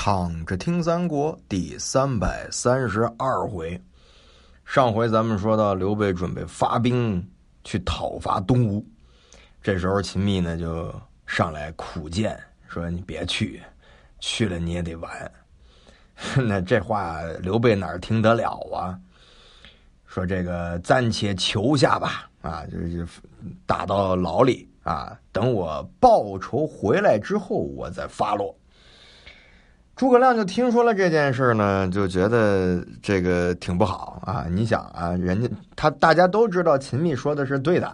躺着听三国第三百三十二回，上回咱们说到刘备准备发兵去讨伐东吴，这时候秦密呢就上来苦谏说：“你别去，去了你也得完。”那这话刘备哪听得了啊？说这个暂且求下吧，啊，就是打到牢里啊，等我报仇回来之后，我再发落。诸葛亮就听说了这件事呢，就觉得这个挺不好啊！你想啊，人家他大家都知道秦密说的是对的，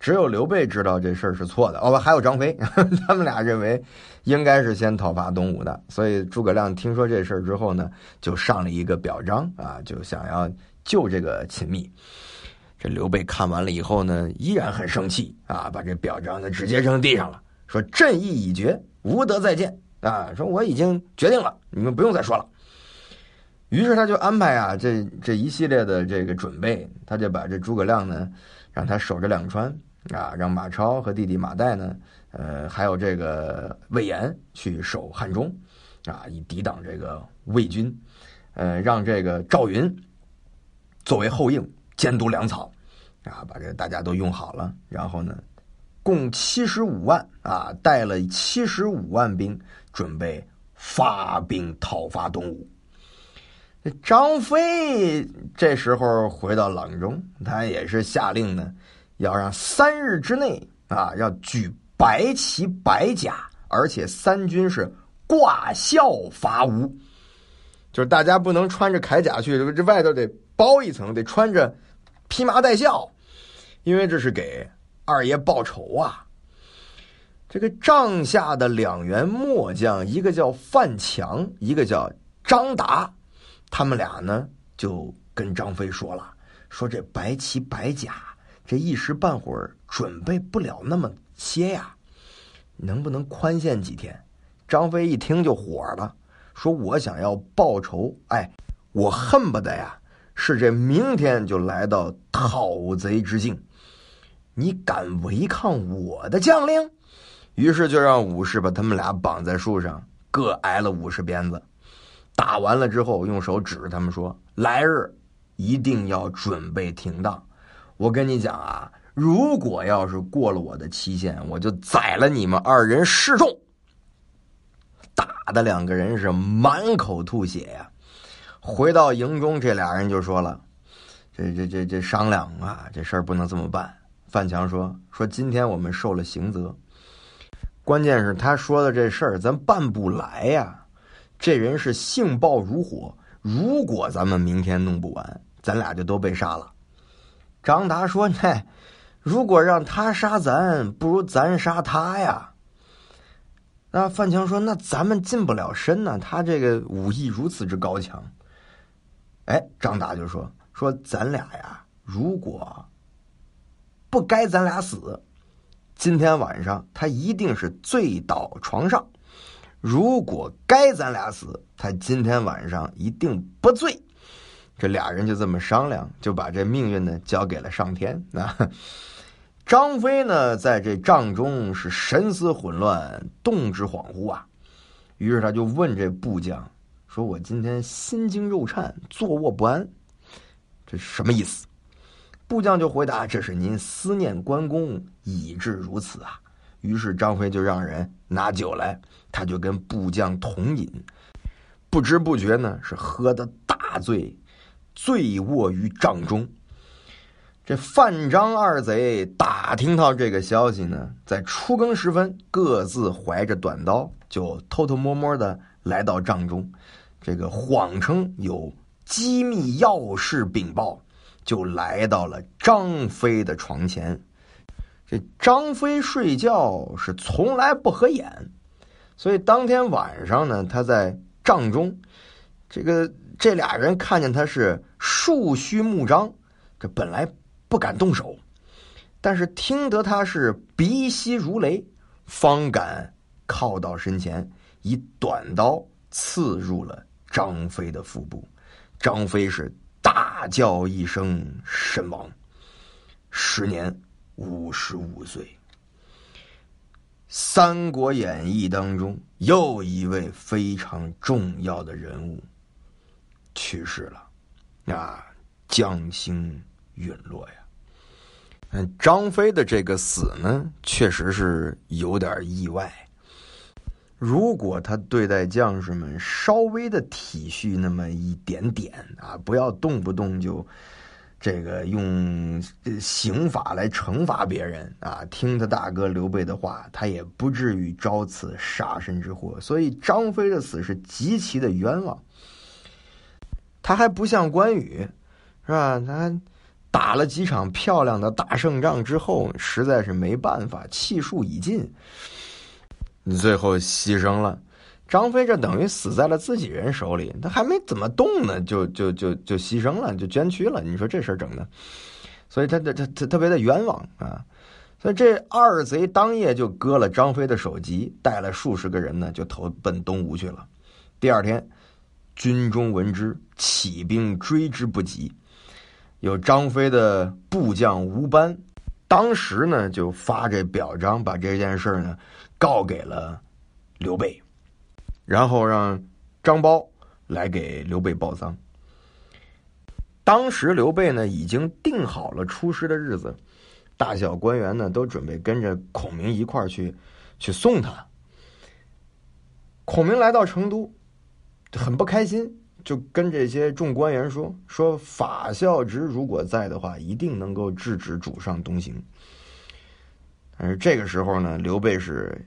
只有刘备知道这事儿是错的。哦不，还有张飞，他们俩认为应该是先讨伐东吴的。所以诸葛亮听说这事儿之后呢，就上了一个表彰啊，就想要救这个秦密。这刘备看完了以后呢，依然很生气啊，把这表彰呢直接扔地上了，说：“朕意已决，无德再见。”啊，说我已经决定了，你们不用再说了。于是他就安排啊，这这一系列的这个准备，他就把这诸葛亮呢，让他守着两川啊，让马超和弟弟马岱呢，呃，还有这个魏延去守汉中啊，以抵挡这个魏军。呃，让这个赵云作为后应监督粮草啊，把这大家都用好了，然后呢。共七十五万啊，带了七十五万兵，准备发兵讨伐东吴。张飞这时候回到阆中，他也是下令呢，要让三日之内啊，要举白旗白甲，而且三军是挂孝伐吴，就是大家不能穿着铠甲去，这外头得包一层，得穿着披麻戴孝，因为这是给。二爷报仇啊！这个帐下的两员末将，一个叫范强，一个叫张达，他们俩呢就跟张飞说了：“说这白旗白甲，这一时半会儿准备不了那么些呀，能不能宽限几天？”张飞一听就火了，说：“我想要报仇，哎，我恨不得呀，是这明天就来到讨贼之境。”你敢违抗我的将令？于是就让武士把他们俩绑在树上，各挨了五十鞭子。打完了之后，用手指着他们说：“来日一定要准备停当。我跟你讲啊，如果要是过了我的期限，我就宰了你们二人示众。”打的两个人是满口吐血呀。回到营中，这俩人就说了：“这这这这商量啊，这事儿不能这么办。”范强说：“说今天我们受了刑责，关键是他说的这事儿咱办不来呀。这人是性暴如火，如果咱们明天弄不完，咱俩就都被杀了。”张达说：“嗨，如果让他杀咱，不如咱杀他呀。”那范强说：“那咱们近不了身呢，他这个武艺如此之高强。”哎，张达就说：“说咱俩呀，如果……”不该咱俩死，今天晚上他一定是醉倒床上。如果该咱俩死，他今天晚上一定不醉。这俩人就这么商量，就把这命运呢交给了上天。啊，张飞呢在这帐中是神思混乱，动之恍惚啊。于是他就问这部将说：“我今天心惊肉颤，坐卧不安，这什么意思？”部将就回答：“这是您思念关公，以致如此啊。”于是张飞就让人拿酒来，他就跟部将同饮，不知不觉呢是喝的大醉，醉卧于帐中。这范张二贼打听到这个消息呢，在初更时分，各自怀着短刀，就偷偷摸摸的来到帐中，这个谎称有机密要事禀报。就来到了张飞的床前，这张飞睡觉是从来不合眼，所以当天晚上呢，他在帐中，这个这俩人看见他是竖须目张，这本来不敢动手，但是听得他是鼻息如雷，方敢靠到身前，以短刀刺入了张飞的腹部，张飞是。叫一声，身亡。时年五十五岁。三国演义》当中又一位非常重要的人物去世了，啊，将星陨落呀。嗯，张飞的这个死呢，确实是有点意外。如果他对待将士们稍微的体恤那么一点点啊，不要动不动就这个用刑法来惩罚别人啊，听他大哥刘备的话，他也不至于招此杀身之祸。所以张飞的死是极其的冤枉。他还不像关羽，是吧？他打了几场漂亮的大胜仗之后，实在是没办法，气数已尽。最后牺牲了，张飞这等于死在了自己人手里，他还没怎么动呢，就就就就牺牲了，就捐躯了。你说这事儿整的，所以他他他他特别的冤枉啊！所以这二贼当夜就割了张飞的首级，带了数十个人呢，就投奔东吴去了。第二天，军中闻之，起兵追之不及。有张飞的部将吴班，当时呢就发这表彰，把这件事呢。告给了刘备，然后让张苞来给刘备报丧。当时刘备呢已经定好了出师的日子，大小官员呢都准备跟着孔明一块儿去去送他。孔明来到成都，很不开心，就跟这些众官员说：“说法孝直如果在的话，一定能够制止主上东行。”而这个时候呢，刘备是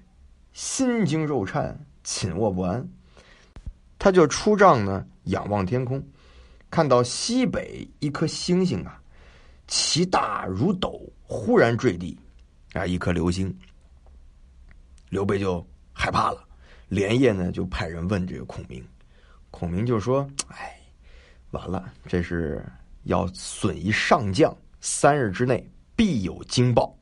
心惊肉颤、寝卧不安，他就出帐呢，仰望天空，看到西北一颗星星啊，其大如斗，忽然坠地，啊，一颗流星。刘备就害怕了，连夜呢就派人问这个孔明，孔明就说：“哎，完了，这是要损一上将，三日之内必有惊报。”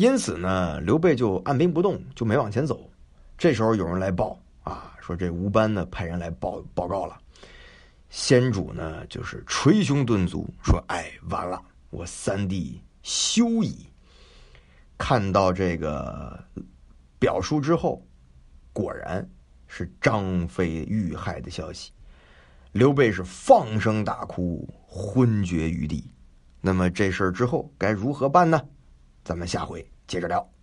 因此呢，刘备就按兵不动，就没往前走。这时候有人来报啊，说这吴班呢派人来报报告了。先主呢就是捶胸顿足，说：“哎，完了，我三弟休矣。”看到这个表述之后，果然是张飞遇害的消息。刘备是放声大哭，昏厥于地。那么这事儿之后该如何办呢？咱们下回接着聊。